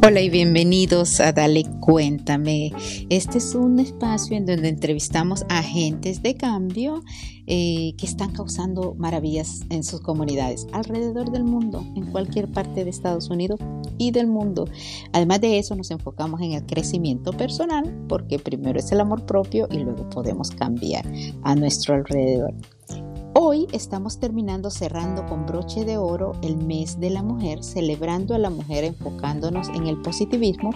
Hola y bienvenidos a Dale Cuéntame. Este es un espacio en donde entrevistamos a agentes de cambio eh, que están causando maravillas en sus comunidades alrededor del mundo, en cualquier parte de Estados Unidos y del mundo. Además de eso, nos enfocamos en el crecimiento personal porque primero es el amor propio y luego podemos cambiar a nuestro alrededor. Hoy estamos terminando cerrando con broche de oro el mes de la mujer, celebrando a la mujer enfocándonos en el positivismo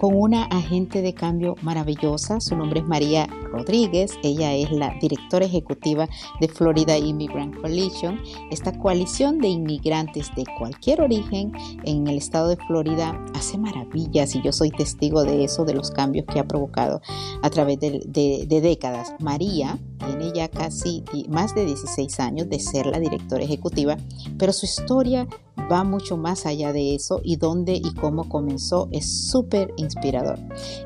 con una agente de cambio maravillosa. Su nombre es María Rodríguez. Ella es la directora ejecutiva de Florida Immigrant Coalition. Esta coalición de inmigrantes de cualquier origen en el estado de Florida hace maravillas y yo soy testigo de eso, de los cambios que ha provocado a través de, de décadas. María tiene ya casi más de 16 años de ser la directora ejecutiva, pero su historia va mucho más allá de eso y dónde y cómo comenzó es súper inspirador.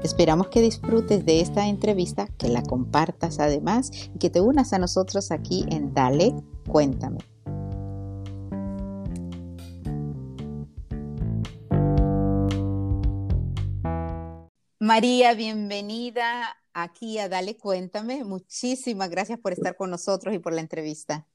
Esperamos que disfrutes de esta entrevista, que la compartas además y que te unas a nosotros aquí en Dale, cuéntame. María, bienvenida aquí a Dale Cuéntame. Muchísimas gracias por estar con nosotros y por la entrevista.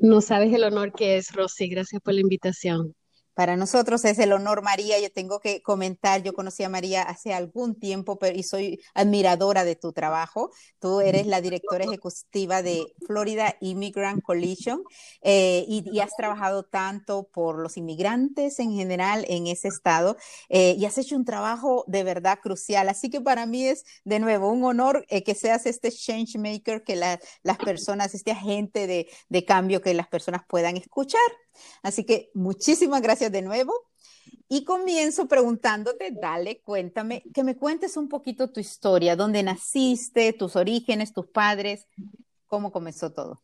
No sabes el honor que es, Rosy. Gracias por la invitación. Para nosotros es el honor, María. Yo tengo que comentar, yo conocí a María hace algún tiempo pero, y soy admiradora de tu trabajo. Tú eres la directora ejecutiva de Florida Immigrant Coalition eh, y, has trabajado tanto por los inmigrantes en general en ese estado eh, y has hecho un trabajo de verdad crucial. Así que para mí es de nuevo un honor eh, que seas este change maker, que las personas, este agente de, de cambio, que las personas puedan escuchar. Así que muchísimas gracias de nuevo. Y comienzo preguntándote, dale, cuéntame, que me cuentes un poquito tu historia, dónde naciste, tus orígenes, tus padres, cómo comenzó todo.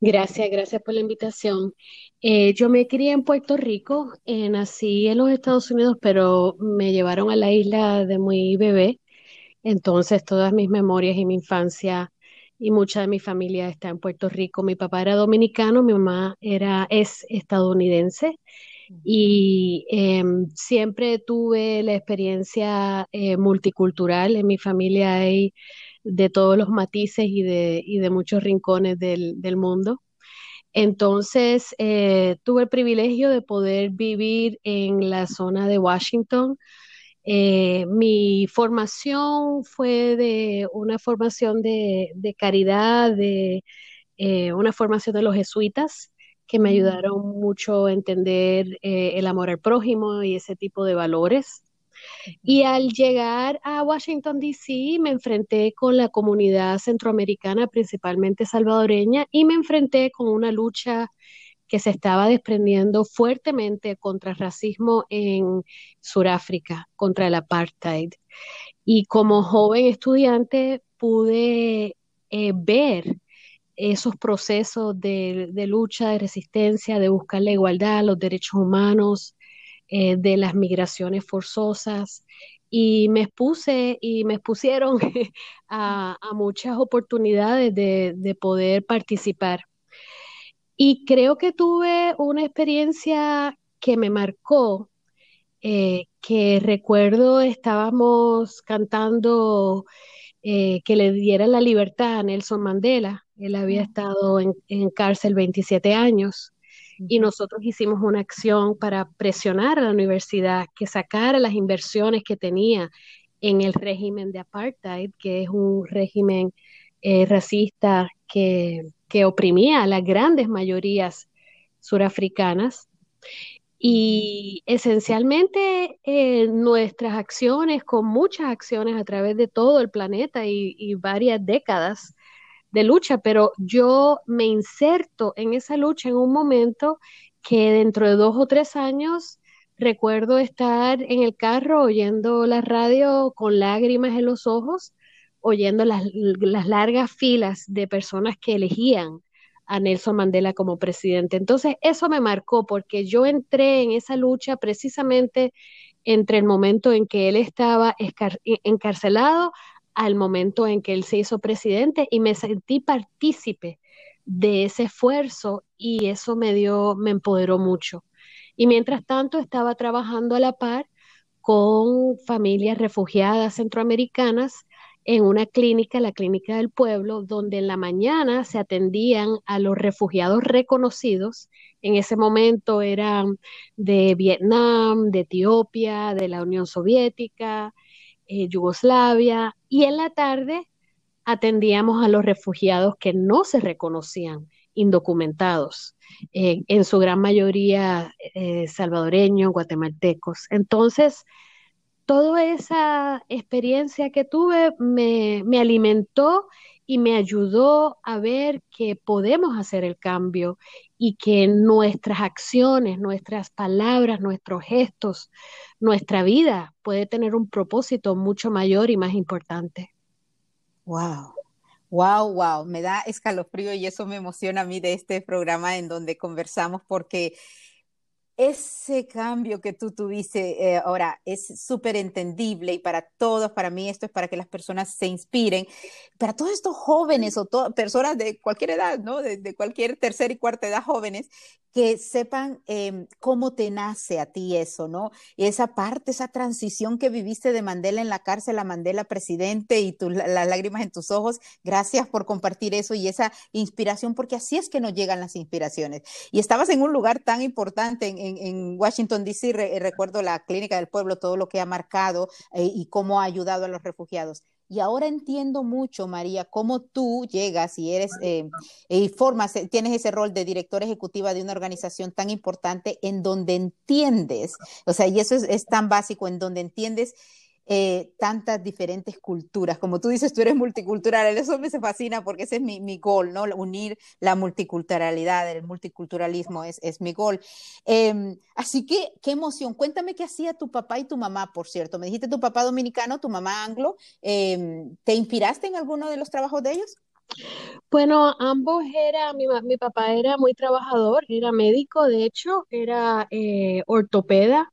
Gracias, gracias por la invitación. Eh, yo me crié en Puerto Rico, eh, nací en los Estados Unidos, pero me llevaron a la isla de muy bebé. Entonces, todas mis memorias y mi infancia y mucha de mi familia está en Puerto Rico. Mi papá era dominicano, mi mamá era, es estadounidense y em, siempre tuve la experiencia eh, multicultural. En mi familia hay de todos los matices y de, y de muchos rincones del, del mundo. Entonces, eh, tuve el privilegio de poder vivir en la zona de Washington, eh, mi formación fue de una formación de, caridad, de eh, una formación de los jesuitas que me mm. ayudaron mucho a entender eh, el amor al prójimo y ese tipo de valores. Y al llegar a Washington, D.C., me enfrenté con la comunidad centroamericana, principalmente salvadoreña, y me enfrenté con una lucha que se estaba desprendiendo fuertemente contra el racismo en Sudáfrica, contra el apartheid. Y como joven estudiante pude eh, ver esos procesos de, lucha, de resistencia, de buscar la igualdad, los derechos humanos, eh, de las migraciones forzosas. Y me expuse y me expusieron a, muchas oportunidades de poder participar. Y creo que tuve una experiencia que me marcó, eh, que recuerdo estábamos cantando eh, que le diera la libertad a Nelson Mandela. Él había estado en, en cárcel 27 años y nosotros hicimos una acción para presionar a la universidad que sacara las inversiones que tenía en el régimen de apartheid, que es un régimen eh, racista que que oprimía a las grandes mayorías surafricanas. Y esencialmente eh, nuestras acciones, con muchas acciones a través de todo el planeta y, varias décadas de lucha, pero yo me inserto en esa lucha en un momento que dentro de dos o tres años recuerdo estar en el carro oyendo la radio con lágrimas en los ojos oyendo las, largas filas de personas que elegían a Nelson Mandela como presidente. Entonces, eso me marcó porque yo entré en esa lucha precisamente entre el momento en que él estaba encarcelado al momento en que él se hizo presidente y me sentí partícipe de ese esfuerzo y eso me dio, me empoderó mucho. Y mientras tanto estaba trabajando a la par con familias refugiadas centroamericanas en una clínica, la clínica del pueblo, donde en la mañana se atendían a los refugiados reconocidos. En ese momento eran de Vietnam, de Etiopía, de la Unión Soviética, eh, Yugoslavia, y en la tarde atendíamos a los refugiados que no se reconocían indocumentados, eh, en su gran mayoría eh, salvadoreños, guatemaltecos. Entonces, toda esa experiencia que tuve me, me alimentó y me ayudó a ver que podemos hacer el cambio y que nuestras acciones, nuestras palabras, nuestros gestos, nuestra vida puede tener un propósito mucho mayor y más importante. Wow. Wow, wow, me da escalofrío y eso me emociona a mí de este programa en donde conversamos porque ese cambio que tú tuviste eh, ahora es súper entendible y para todos, para mí esto es para que las personas se inspiren, para todos estos jóvenes o personas de cualquier edad, ¿no? De, de, cualquier tercera y cuarta edad jóvenes que sepan eh, cómo te nace a ti eso, ¿no? Y esa parte, esa transición que viviste de Mandela en la cárcel a Mandela presidente y tu, las lágrimas en tus ojos, gracias por compartir eso y esa inspiración, porque así es que nos llegan las inspiraciones. Y estabas en un lugar tan importante en, en, en Washington, D.C., re, recuerdo la Clínica del Pueblo, todo lo que ha marcado eh, y cómo ha ayudado a los refugiados. Y ahora entiendo mucho, María, cómo tú llegas y eres eh, y formas, tienes ese rol de directora ejecutiva de una organización tan importante en donde entiendes, o sea, y eso es, es tan básico, en donde entiendes eh, tantas diferentes culturas. Como tú dices, tú eres multicultural, eso me fascina porque ese es mi, mi goal, ¿no? Unir la multiculturalidad, el multiculturalismo es, es mi goal. Eh, así que, qué emoción. Cuéntame qué hacía tu papá y tu mamá, por cierto. Me dijiste tu papá dominicano, tu mamá anglo. Eh, ¿Te inspiraste en alguno de los trabajos de ellos? Bueno, ambos era, mi, mi, papá era muy trabajador, era médico, de hecho, era eh, ortopeda,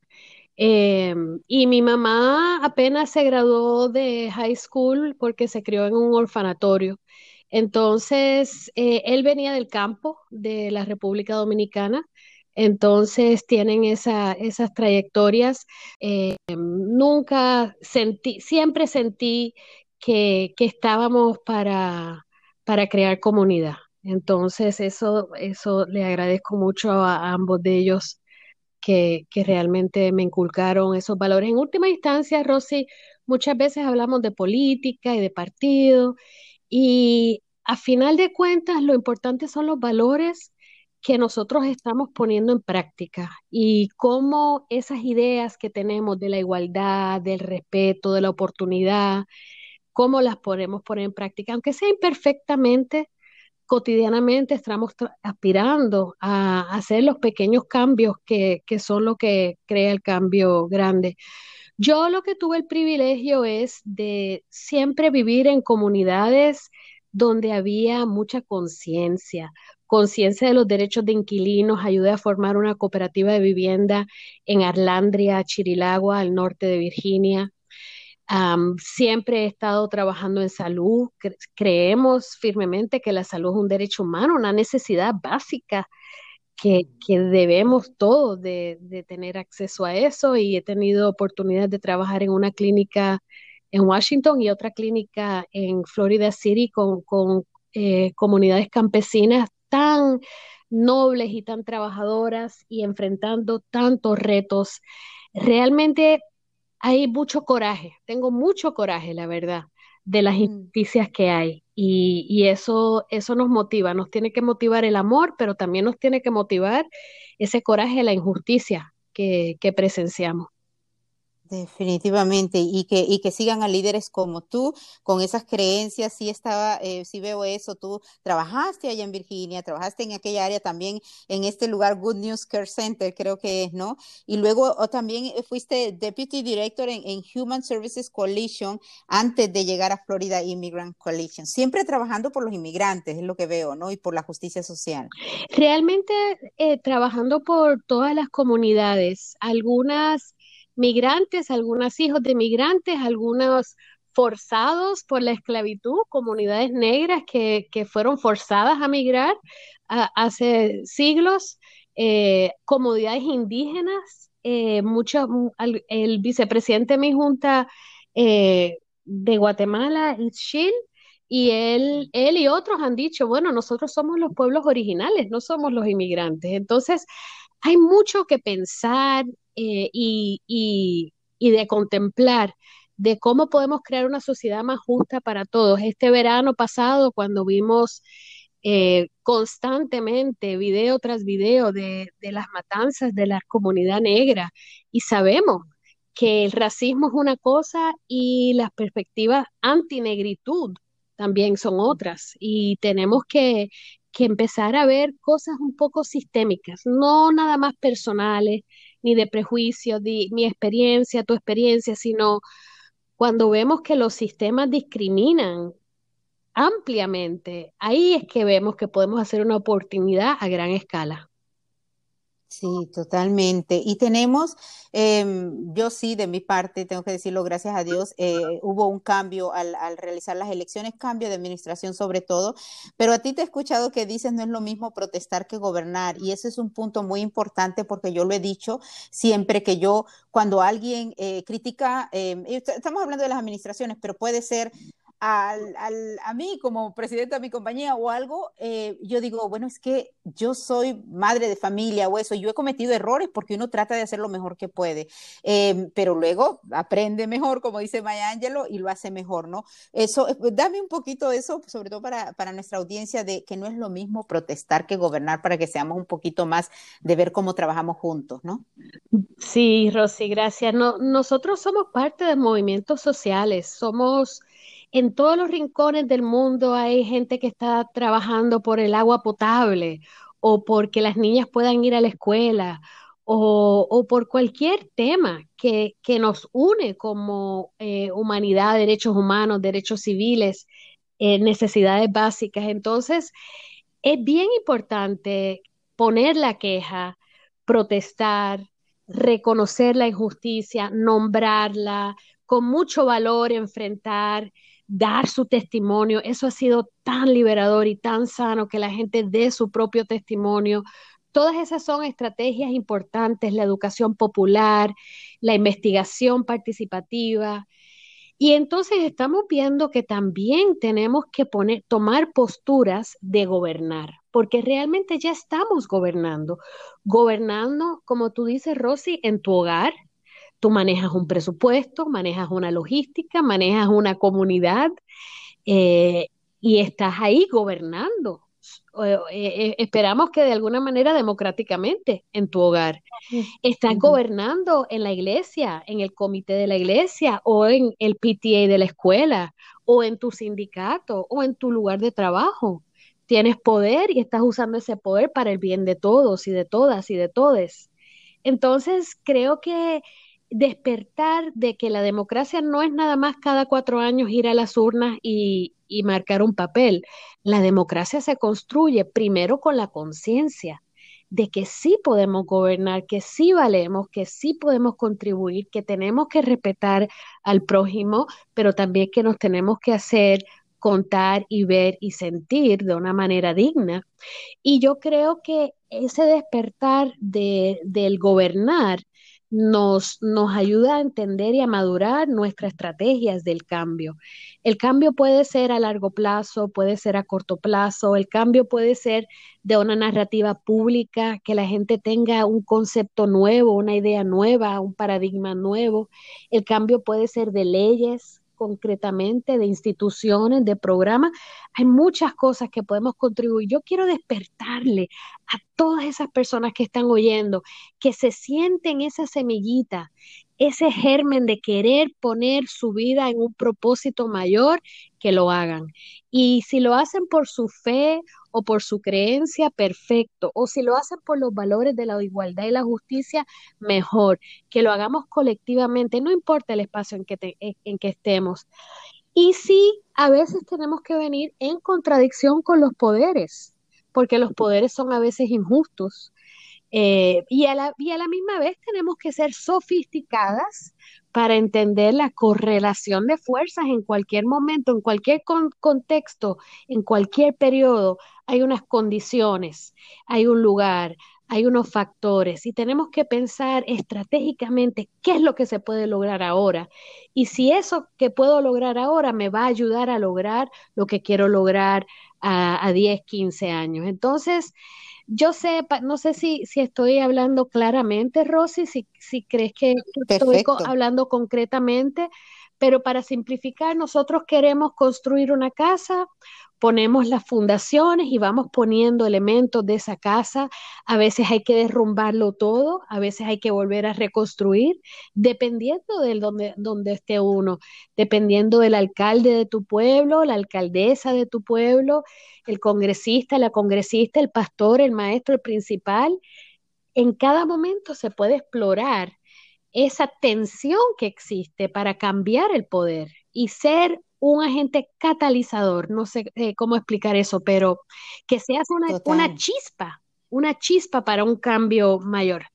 eh, y mi mamá apenas se graduó de high school porque se crió en un orfanatorio. Entonces, eh, él venía del campo de la República Dominicana. Entonces tienen esa, esas trayectorias. Eh, nunca sentí, siempre sentí que, estábamos para, crear comunidad. Entonces, eso, eso le agradezco mucho a ambos de ellos que, realmente me inculcaron esos valores. En última instancia, Rosy, muchas veces hablamos de política y de partido y a final de cuentas lo importante son los valores que nosotros estamos poniendo en práctica y cómo esas ideas que tenemos de la igualdad, del respeto, de la oportunidad, cómo las podemos poner en práctica, aunque sea imperfectamente, cotidianamente estamos aspirando a hacer los pequeños cambios que, que son lo que crea el cambio grande. Yo lo que tuve el privilegio es de siempre vivir en comunidades donde había mucha conciencia, conciencia de los derechos de inquilinos, ayudé a formar una cooperativa de vivienda en Arlandria, Chirilagua, al norte de Virginia. Um, siempre he estado trabajando en salud. Cre creemos firmemente que la salud es un derecho humano, una necesidad básica que, que debemos todos de, de, tener acceso a eso y he tenido oportunidad de trabajar en una clínica en Washington y otra clínica en Florida City con, con eh, comunidades campesinas tan nobles y tan trabajadoras y enfrentando tantos retos. Realmente hay mucho coraje, tengo mucho coraje, la verdad, de las injusticias que hay. Y, y, eso, eso nos motiva, nos tiene que motivar el amor, pero también nos tiene que motivar ese coraje de la injusticia que, que presenciamos. Definitivamente, y que, y que sigan a líderes como tú, con esas creencias, sí estaba, eh, sí veo eso, tú trabajaste allá en Virginia, trabajaste en aquella área también, en este lugar, Good News Care Center, creo que es, ¿no? Y luego o también fuiste Deputy Director en, en, Human Services Coalition antes de llegar a Florida Immigrant Coalition, siempre trabajando por los inmigrantes, es lo que veo, ¿no? Y por la justicia social. Realmente eh, trabajando por todas las comunidades, algunas migrantes, algunos hijos de migrantes, algunos forzados por la esclavitud, comunidades negras que, que fueron forzadas a migrar hace siglos, eh, comunidades indígenas eh, mucho, el vicepresidente de mi junta eh, de Guatemala, Ischil, y él, él y otros han dicho, bueno, nosotros somos los pueblos originales, no somos los inmigrantes. Entonces, hay mucho que pensar eh, y, y, y de contemplar de cómo podemos crear una sociedad más justa para todos. Este verano pasado, cuando vimos eh, constantemente, video tras video, de, de las matanzas de la comunidad negra, y sabemos que el racismo es una cosa y las perspectivas antinegritud también son otras, y tenemos que, que empezar a ver cosas un poco sistémicas, no nada más personales, ni de prejuicios, de mi experiencia, tu experiencia, sino cuando vemos que los sistemas discriminan ampliamente, ahí es que vemos que podemos hacer una oportunidad a gran escala. Sí, totalmente. Y tenemos, em, yo sí, de mi parte, tengo que decirlo, gracias a Dios, eh, hubo un cambio al, al, realizar las elecciones, cambio de administración sobre todo, pero a ti te he escuchado que dices no es lo mismo protestar que gobernar, y ese es un punto muy importante porque yo lo he dicho siempre que yo, cuando alguien eh, critica, eh, estamos hablando de las administraciones, pero puede ser al, al, a mí como presidenta de mi compañía o algo, eh, yo digo, bueno, es que yo soy madre de familia o eso, yo he cometido errores porque uno trata de hacer lo mejor que puede, eh, pero luego aprende mejor, como dice Maya Angelou, y lo hace mejor, ¿no? Eso, eh, dame un poquito eso, sobre todo para, para nuestra audiencia, de que no es lo mismo protestar que gobernar para que seamos un poquito más de ver cómo trabajamos juntos, ¿no? Sí, Rosy, gracias. No, nosotros somos parte de movimientos sociales, somos en todos los rincones del mundo hay gente que está trabajando por el agua potable o porque las niñas puedan ir a la escuela o, por cualquier tema que, nos une como eh, humanidad, derechos humanos, derechos civiles, eh, necesidades básicas. Entonces, es bien importante poner la queja, protestar, reconocer la injusticia, nombrarla, con mucho valor enfrentar dar su testimonio. Eso ha sido tan liberador y tan sano que la gente dé su propio testimonio. Todas esas son estrategias importantes, la educación popular, la investigación participativa. Y entonces estamos viendo que también tenemos que poner, tomar posturas de gobernar, porque realmente ya estamos gobernando. Gobernando, como tú dices, Rosy, en tu hogar, Tú manejas un presupuesto, manejas una logística, manejas una comunidad eh, y estás ahí gobernando. Eh, eh, esperamos que de alguna manera democráticamente en tu hogar. Estás gobernando en la iglesia, en el comité de la iglesia o en el PTA de la escuela o en tu sindicato o en tu lugar de trabajo. Tienes poder y estás usando ese poder para el bien de todos y de todas y de todes. Entonces, creo que despertar de que la democracia no es nada más cada cuatro años ir a las urnas y, y marcar un papel. La democracia se construye primero con la conciencia de que sí podemos gobernar, que sí valemos, que sí podemos contribuir, que tenemos que respetar al prójimo, pero también que nos tenemos que hacer contar y ver y sentir de una manera digna. Y yo creo que ese despertar de, del gobernar nos, nos ayuda a entender y a madurar nuestras estrategias del cambio. El cambio puede ser a largo plazo, puede ser a corto plazo, el cambio puede ser de una narrativa pública, que la gente tenga un concepto nuevo, una idea nueva, un paradigma nuevo. El cambio puede ser de leyes, concretamente, de instituciones, de programas. Hay muchas cosas que podemos contribuir. Yo quiero despertarle a todas esas personas que están oyendo, que se sienten esa semillita, ese germen de querer poner su vida en un propósito mayor, que lo hagan. Y si lo hacen por su fe o por su creencia, perfecto. O si lo hacen por los valores de la igualdad y la justicia, mejor. Que lo hagamos colectivamente, no importa el espacio en que, en que estemos. Y sí, a veces tenemos que venir en contradicción con los poderes, porque los poderes son a veces injustos. Eh, y, a la, y a la misma vez tenemos que ser sofisticadas para entender la correlación de fuerzas en cualquier momento, en cualquier contexto, en cualquier periodo. Hay unas condiciones, hay un lugar, hay unos factores y tenemos que pensar estratégicamente qué es lo que se puede lograr ahora y si eso que puedo lograr ahora me va a ayudar a lograr lo que quiero lograr a, a 10, 15 años. Entonces, yo sé, no sé si, si estoy hablando claramente, Rosy, si, si crees que estoy hablando concretamente, pero para simplificar, nosotros queremos construir una casa, ponemos las fundaciones y vamos poniendo elementos de esa casa. A veces hay que derrumbarlo todo, a veces hay que volver a reconstruir, dependiendo de donde, esté uno, dependiendo del alcalde de tu pueblo, la alcaldesa de tu pueblo, el congresista, la congresista, el pastor, el maestro, el principal. En cada momento se puede explorar esa tensión que existe para cambiar el poder y ser un agente catalizador, no sé eh, cómo explicar eso, pero que seas una, una chispa, una chispa para un cambio mayor.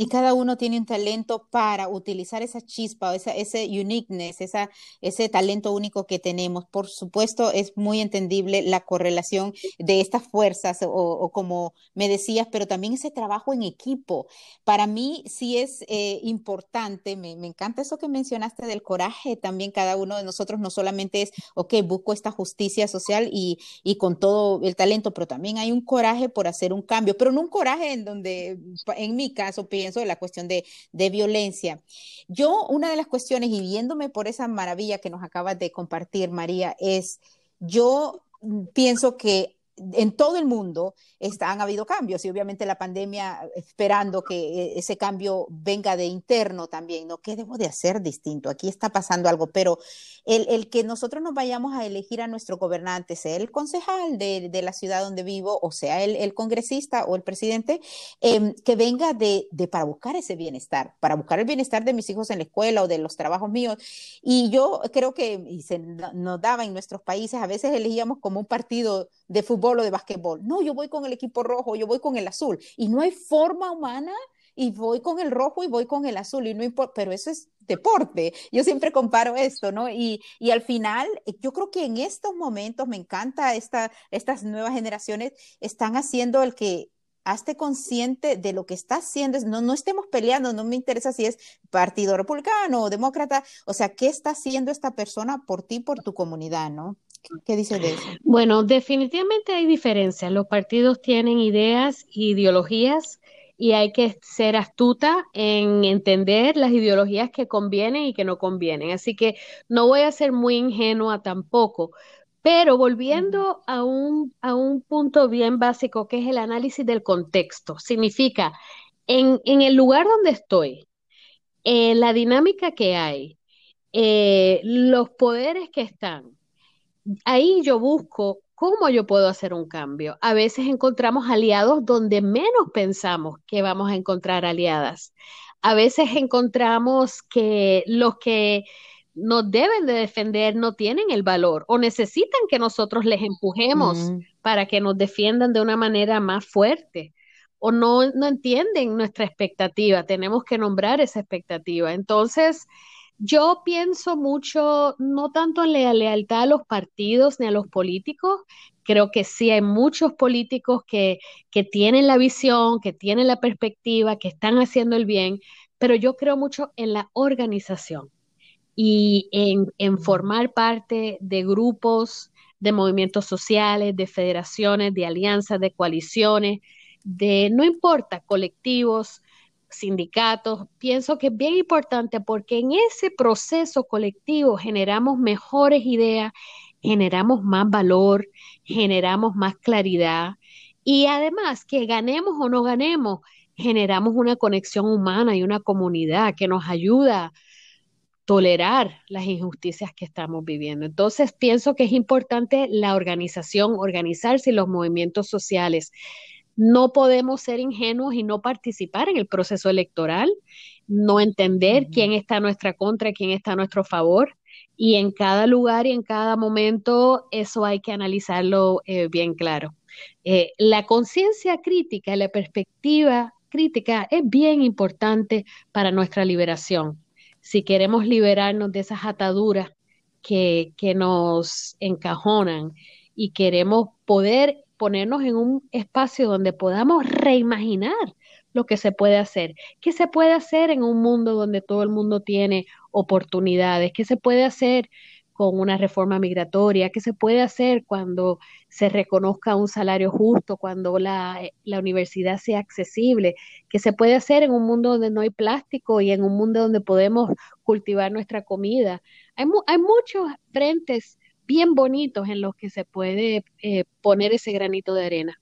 Y cada uno tiene un talento para utilizar esa chispa, esa, ese uniqueness, ese talento único que tenemos. Por supuesto, es muy entendible la correlación de estas fuerzas o, como me decías, pero también ese trabajo en equipo. Para mí sí es eh, importante, me, me, encanta eso que mencionaste del coraje. También cada uno de nosotros no solamente es, ok, busco esta justicia social y, y con todo el talento, pero también hay un coraje por hacer un cambio, pero no un coraje en donde, en mi caso, pienso, de la cuestión de, de violencia. Yo, una de las cuestiones, y viéndome por esa maravilla que nos acabas de compartir, María, es yo pienso que en todo el mundo han habido cambios y obviamente la pandemia esperando que e, ese cambio venga de interno también, ¿no? ¿Qué debo de hacer distinto? Aquí está pasando algo, pero el, que nosotros nos vayamos a elegir a nuestro gobernante, sea el concejal de, la ciudad donde vivo, o sea el, congresista o el presidente, em, que venga de, para buscar ese bienestar, para buscar el bienestar de mis hijos en la escuela o de los trabajos míos. Y yo creo que y se nos daba en nuestros países, a veces elegíamos como un partido de fútbol o de básquetbol. No, yo voy con el equipo rojo, yo voy con el azul. Y no hay forma humana y voy con el rojo y voy con el azul y no importa, pero eso es deporte. Yo siempre comparo esto, ¿no? Y, y al final, yo creo que en estos momentos me encanta esta, estas nuevas generaciones están haciendo el que hazte consciente de lo que está haciendo, no, no estemos peleando, no me interesa si es partido republicano o demócrata, o sea, ¿qué está haciendo esta persona por ti, por tu comunidad, ¿no? ¿Qué dice de eso? Bueno, definitivamente hay diferencias. Los partidos tienen ideas e ideologías y hay que ser astuta en entender las ideologías que convienen y que no convienen. Así que no voy a ser muy ingenua tampoco. Pero volviendo a un, a un punto bien básico, que es el análisis del contexto, significa en, en el lugar donde estoy, eh, la dinámica que hay, eh, los poderes que están, ahí yo busco cómo yo puedo hacer un cambio. A veces encontramos aliados donde menos pensamos que vamos a encontrar aliadas. A veces encontramos que los que nos deben de defender no tienen el valor o necesitan que nosotros les empujemos mm. para que nos defiendan de una manera más fuerte o no, no entienden nuestra expectativa. Tenemos que nombrar esa expectativa. Entonces, yo pienso mucho, no tanto en la lealtad a los partidos ni a los políticos, creo que sí hay muchos políticos que, que tienen la visión, que tienen la perspectiva, que están haciendo el bien, pero yo creo mucho en la organización y en, en formar parte de grupos, de movimientos sociales, de federaciones, de alianzas, de coaliciones, de, no importa, colectivos, sindicatos, pienso que es bien importante porque en ese proceso colectivo generamos mejores ideas, generamos más valor, generamos más claridad. Y además que ganemos o no ganemos, generamos una conexión humana y una comunidad que nos ayuda a tolerar las injusticias que estamos viviendo. Entonces, pienso que es importante la organización, organizarse y los movimientos sociales no podemos ser ingenuos y no participar en el proceso electoral, no entender quién está a nuestra contra, quién está a nuestro favor. Y en cada lugar y en cada momento eso hay que analizarlo eh, bien claro. Eh, la conciencia crítica, la perspectiva crítica es bien importante para nuestra liberación. Si queremos liberarnos de esas ataduras que, que nos encajonan y queremos poder ponernos en un espacio donde podamos reimaginar lo que se puede hacer. ¿Qué se puede hacer en un mundo donde todo el mundo tiene oportunidades? ¿Qué se puede hacer con una reforma migratoria? ¿Qué se puede hacer cuando se reconozca un salario justo, cuando la, la, universidad sea accesible? ¿Qué se puede hacer en un mundo donde no hay plástico y en un mundo donde podemos cultivar nuestra comida? Hay, hay muchos frentes bien bonitos en los que se puede eh, poner ese granito de arena.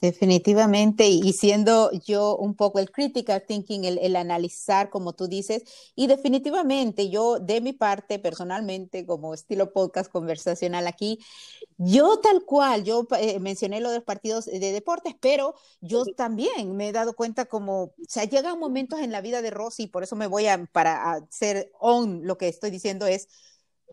Definitivamente, y siendo yo un poco el critical thinking, el, analizar, como tú dices, y definitivamente yo de mi parte personalmente, como estilo podcast conversacional aquí, yo tal cual, yo eh, mencioné lo de los partidos de deportes, pero yo también me he dado cuenta como, o sea, llegan momentos en la vida de Rosy, por eso me voy a, para hacer on, lo que estoy diciendo es,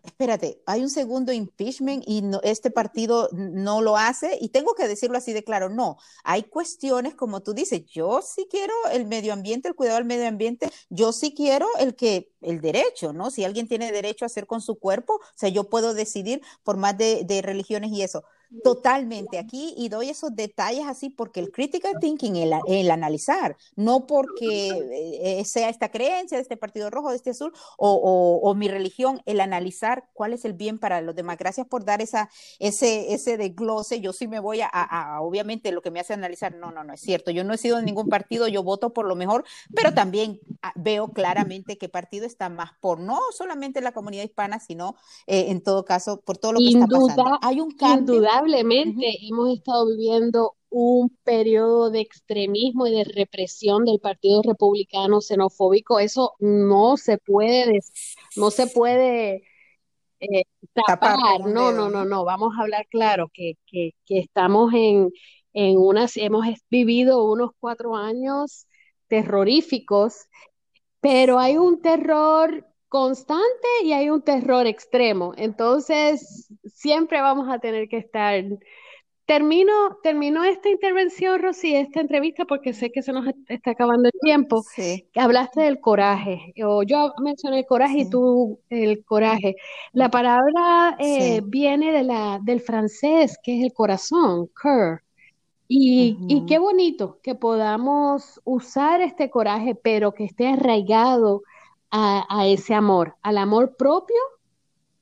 espérate, hay un segundo impeachment y este partido no lo hace y tengo que decirlo así de claro, no, hay cuestiones como tú dices, yo sí quiero el medio ambiente, el cuidado del medio ambiente, yo sí quiero el que el derecho, ¿no? Si alguien tiene derecho a hacer con su cuerpo, o sea, yo puedo decidir por más de religiones y eso. Totalmente aquí y doy esos detalles así porque el critical thinking, el, el analizar, no porque eh, sea esta creencia de este partido rojo, de este azul o, o, mi religión, el analizar cuál es el bien para los demás. Gracias por dar esa, ese, ese desglose. Yo sí me voy a, a, obviamente, lo que me hace analizar, no, no, no es cierto. Yo no he sido de ningún partido, yo voto por lo mejor, pero también ah, veo claramente qué partido está más por no solamente la comunidad hispana, sino eh, en todo caso por todo lo que está pasando. Hay un cambio Indudablemente hemos estado viviendo un periodo de extremismo y de represión del Partido Republicano xenofóbico. Eso no se puede, no se puede eh, tapar. No, no, no, no. Vamos a hablar claro que, que, que estamos en, en unas, hemos vivido unos cuatro años terroríficos, pero hay un terror constante y hay un terror extremo. Entonces, siempre vamos a tener que estar. Termino, termino esta intervención, Rosy, esta entrevista, porque sé que se nos está acabando el tiempo. Sí. Hablaste del coraje, o yo mencioné el coraje y tú el coraje. La palabra eh, viene de la, del francés, que es el corazón, cœur. Y, y, qué bonito que podamos usar este coraje, pero que esté arraigado a, ese amor, al amor propio,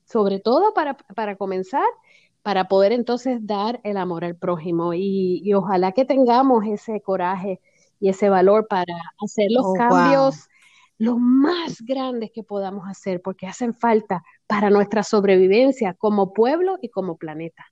sobre todo para, para, comenzar, para poder entonces dar el amor al prójimo. Y, ojalá que tengamos ese coraje y ese valor para hacer los oh, cambios. los más grandes que podamos hacer, porque hacen falta para nuestra sobrevivencia como pueblo y como planeta.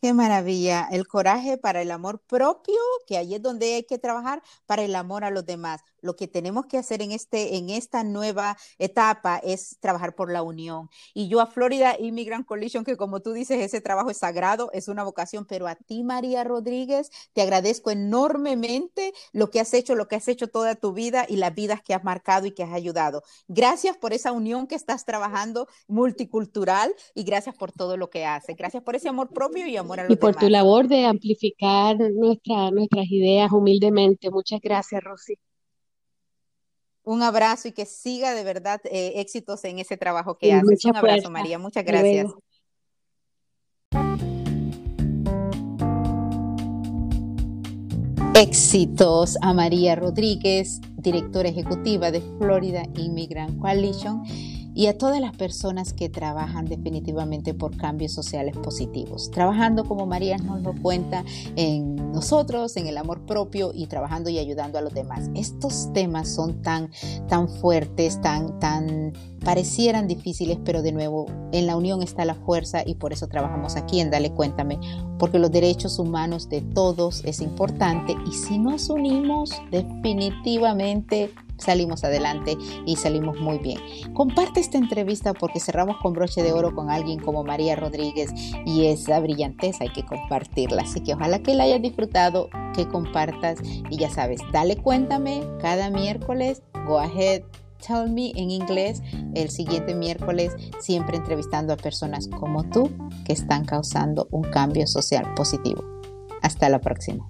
Qué maravilla, el coraje para el amor propio, que ahí es donde hay que trabajar, para el amor a los demás lo que tenemos que hacer en, este, en esta nueva etapa es trabajar por la unión. Y yo a Florida Immigrant Coalition, que como tú dices, ese trabajo es sagrado, es una vocación, pero a ti, María Rodríguez, te agradezco enormemente lo que has hecho, lo que has hecho toda tu vida y las vidas que has marcado y que has ayudado. Gracias por esa unión que estás trabajando multicultural y gracias por todo lo que haces. Gracias por ese amor propio y amor a los Y por tu labor de amplificar nuestra, nuestras ideas humildemente. Muchas gracias, Rosy un abrazo y que siga de verdad eh, éxitos en ese trabajo que haces. Un abrazo, María. Muchas gracias. Éxitos a María Rodríguez, directora ejecutiva de Florida Immigrant Coalition y a todas las personas que trabajan definitivamente por cambios sociales positivos. Trabajando como María nos lo cuenta en nosotros, en el amor propio y trabajando y ayudando a los demás. Estos temas son tan, tan fuertes, tan, tan parecieran difíciles, pero de nuevo, en la unión está la fuerza y por eso trabajamos aquí en Dale Cuéntame, porque los derechos humanos de todos es importante y si nos unimos, definitivamente salimos adelante y salimos muy bien. Comparte esta entrevista porque cerramos con broche de oro con alguien como María Rodríguez y esa brillanteza hay que compartirla. Así que ojalá que la hayas disfrutado, que compartas y ya sabes, dale cuéntame cada miércoles, go ahead. Tell Me en inglés el siguiente miércoles, siempre entrevistando a personas como tú que están causando un cambio social positivo. Hasta la próxima.